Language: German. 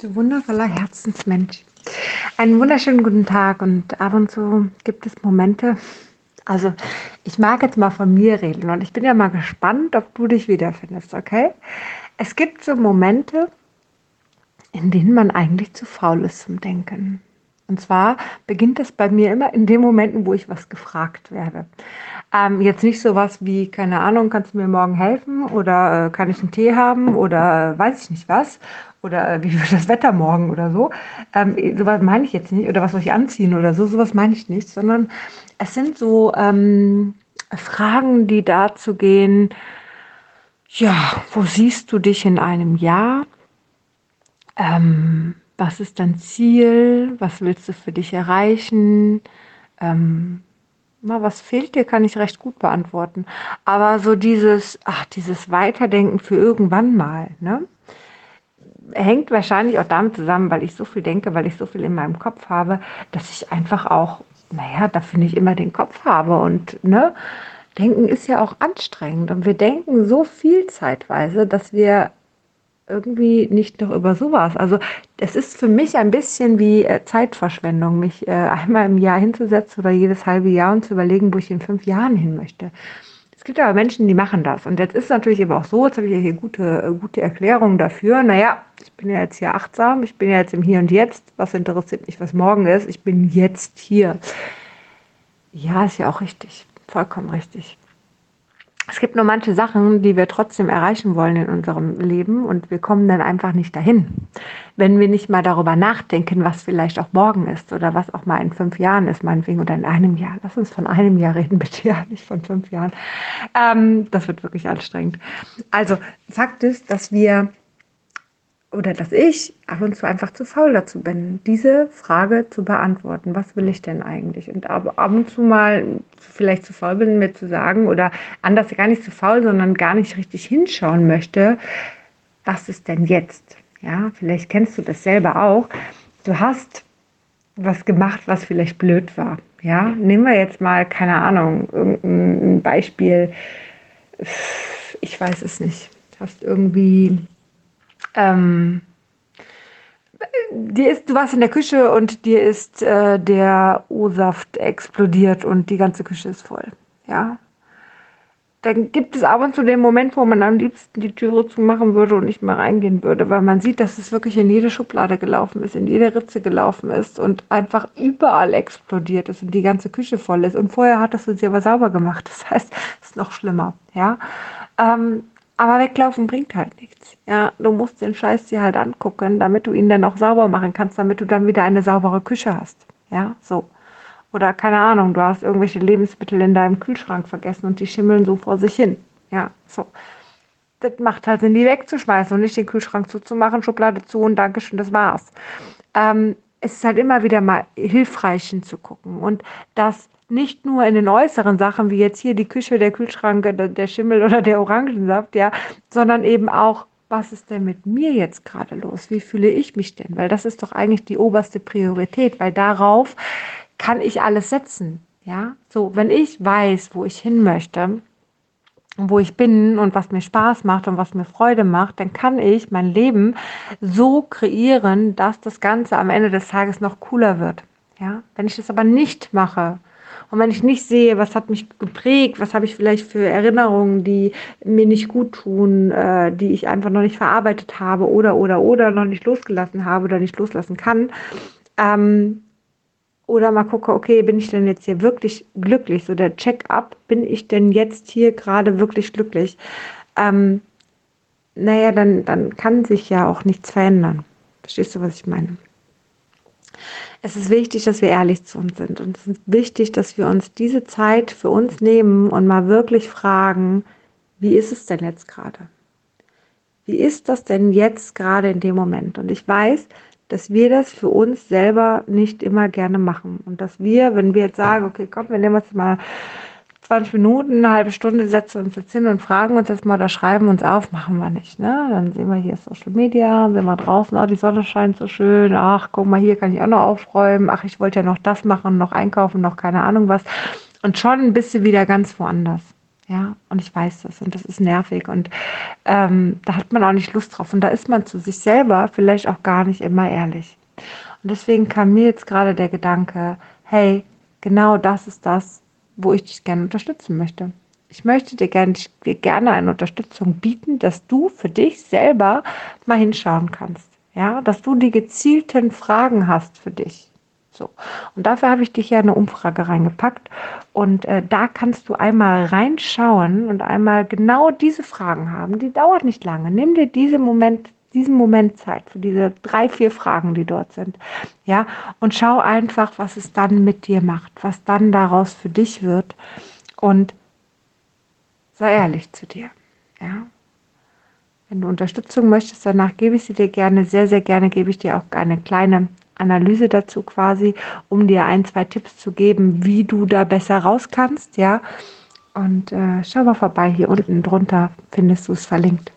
Du wundervoller Herzensmensch. Einen wunderschönen guten Tag und ab und zu gibt es Momente, also ich mag jetzt mal von mir reden und ich bin ja mal gespannt, ob du dich wiederfindest, okay? Es gibt so Momente, in denen man eigentlich zu faul ist zum Denken. Und zwar beginnt das bei mir immer in den Momenten, wo ich was gefragt werde. Ähm, jetzt nicht so was wie, keine Ahnung, kannst du mir morgen helfen oder äh, kann ich einen Tee haben oder äh, weiß ich nicht was oder äh, wie wird das Wetter morgen oder so. Ähm, sowas meine ich jetzt nicht oder was soll ich anziehen oder so, sowas meine ich nicht, sondern es sind so ähm, Fragen, die dazu gehen, ja, wo siehst du dich in einem Jahr? Ähm, was ist dein Ziel? Was willst du für dich erreichen? Ähm, na, was fehlt dir, kann ich recht gut beantworten. Aber so dieses, ach, dieses Weiterdenken für irgendwann mal, ne? Hängt wahrscheinlich auch damit zusammen, weil ich so viel denke, weil ich so viel in meinem Kopf habe, dass ich einfach auch, naja, dafür nicht immer den Kopf habe. Und ne, Denken ist ja auch anstrengend. Und wir denken so viel zeitweise, dass wir irgendwie nicht noch über sowas. Also es ist für mich ein bisschen wie äh, Zeitverschwendung, mich äh, einmal im Jahr hinzusetzen oder jedes halbe Jahr und zu überlegen, wo ich in fünf Jahren hin möchte. Es gibt aber Menschen, die machen das. Und jetzt ist natürlich eben auch so, jetzt habe ich ja hier gute, äh, gute Erklärungen dafür. Naja, ich bin ja jetzt hier achtsam, ich bin ja jetzt im Hier und Jetzt. Was interessiert mich, was morgen ist? Ich bin jetzt hier. Ja, ist ja auch richtig. Vollkommen richtig es gibt nur manche Sachen, die wir trotzdem erreichen wollen in unserem Leben und wir kommen dann einfach nicht dahin. Wenn wir nicht mal darüber nachdenken, was vielleicht auch morgen ist oder was auch mal in fünf Jahren ist, meinetwegen, oder in einem Jahr. Lass uns von einem Jahr reden, bitte, ja, nicht von fünf Jahren. Ähm, das wird wirklich anstrengend. Also, Fakt ist, dass wir oder dass ich ab und zu einfach zu faul dazu bin, diese Frage zu beantworten. Was will ich denn eigentlich? Und ab, ab und zu mal vielleicht zu faul bin, mir zu sagen oder anders gar nicht zu faul, sondern gar nicht richtig hinschauen möchte, was ist denn jetzt? Ja, vielleicht kennst du das selber auch. Du hast was gemacht, was vielleicht blöd war. Ja, nehmen wir jetzt mal, keine Ahnung, irgendein Beispiel. Ich weiß es nicht. Du hast irgendwie ähm, dir ist, du warst in der Küche und dir ist äh, der O-Saft explodiert und die ganze Küche ist voll. Ja. Dann gibt es ab und zu den Moment, wo man am liebsten die Türe zumachen würde und nicht mehr reingehen würde, weil man sieht, dass es wirklich in jede Schublade gelaufen ist, in jede Ritze gelaufen ist und einfach überall explodiert ist und die ganze Küche voll ist. Und vorher hattest du sie aber sauber gemacht. Das heißt, es ist noch schlimmer. Ja. Ähm, aber weglaufen bringt halt nichts. Ja, du musst den Scheiß dir halt angucken, damit du ihn dann auch sauber machen kannst, damit du dann wieder eine saubere Küche hast. Ja, so. Oder keine Ahnung, du hast irgendwelche Lebensmittel in deinem Kühlschrank vergessen und die schimmeln so vor sich hin. Ja, so. Das macht halt Sinn, die wegzuschmeißen und nicht den Kühlschrank zuzumachen, Schublade zu und Dankeschön, das war's. Ähm, es ist halt immer wieder mal hilfreich hinzugucken und das nicht nur in den äußeren Sachen, wie jetzt hier die Küche, der Kühlschrank, der Schimmel oder der Orangensaft, ja, sondern eben auch, was ist denn mit mir jetzt gerade los? Wie fühle ich mich denn? Weil das ist doch eigentlich die oberste Priorität, weil darauf kann ich alles setzen. Ja, so, wenn ich weiß, wo ich hin möchte, wo ich bin und was mir Spaß macht und was mir Freude macht, dann kann ich mein Leben so kreieren, dass das Ganze am Ende des Tages noch cooler wird. Ja, wenn ich das aber nicht mache, und wenn ich nicht sehe, was hat mich geprägt, was habe ich vielleicht für Erinnerungen, die mir nicht gut tun, äh, die ich einfach noch nicht verarbeitet habe oder, oder, oder noch nicht losgelassen habe oder nicht loslassen kann, ähm, oder mal gucke, okay, bin ich denn jetzt hier wirklich glücklich? So der Check-up, bin ich denn jetzt hier gerade wirklich glücklich? Ähm, naja, dann, dann kann sich ja auch nichts verändern. Verstehst du, was ich meine? Es ist wichtig, dass wir ehrlich zu uns sind. Und es ist wichtig, dass wir uns diese Zeit für uns nehmen und mal wirklich fragen, wie ist es denn jetzt gerade? Wie ist das denn jetzt gerade in dem Moment? Und ich weiß, dass wir das für uns selber nicht immer gerne machen. Und dass wir, wenn wir jetzt sagen, okay, komm, wir nehmen uns mal 20 Minuten, eine halbe Stunde setzen uns jetzt hin und fragen uns jetzt mal oder schreiben uns auf, machen wir nicht. Ne? Dann sehen wir hier Social Media, sind wir draußen, oh, die Sonne scheint so schön, ach, guck mal, hier kann ich auch noch aufräumen, ach, ich wollte ja noch das machen, noch einkaufen, noch keine Ahnung was. Und schon bist du wieder ganz woanders. Ja, und ich weiß das und das ist nervig und ähm, da hat man auch nicht Lust drauf und da ist man zu sich selber vielleicht auch gar nicht immer ehrlich. Und deswegen kam mir jetzt gerade der Gedanke, hey, genau das ist das, wo ich dich gerne unterstützen möchte. Ich möchte dir gerne, dir gerne eine Unterstützung bieten, dass du für dich selber mal hinschauen kannst. Ja, dass du die gezielten Fragen hast für dich. So. Und dafür habe ich dich ja eine Umfrage reingepackt. Und äh, da kannst du einmal reinschauen und einmal genau diese Fragen haben. Die dauert nicht lange. Nimm dir diese Moment, diesen Moment Zeit für diese drei, vier Fragen, die dort sind. Ja, und schau einfach, was es dann mit dir macht, was dann daraus für dich wird. Und sei ehrlich zu dir. Ja. Wenn du Unterstützung möchtest, danach gebe ich sie dir gerne. Sehr, sehr gerne gebe ich dir auch eine kleine Analyse dazu quasi, um dir ein, zwei Tipps zu geben, wie du da besser raus kannst, ja. Und äh, schau mal vorbei, hier unten drunter findest du es verlinkt.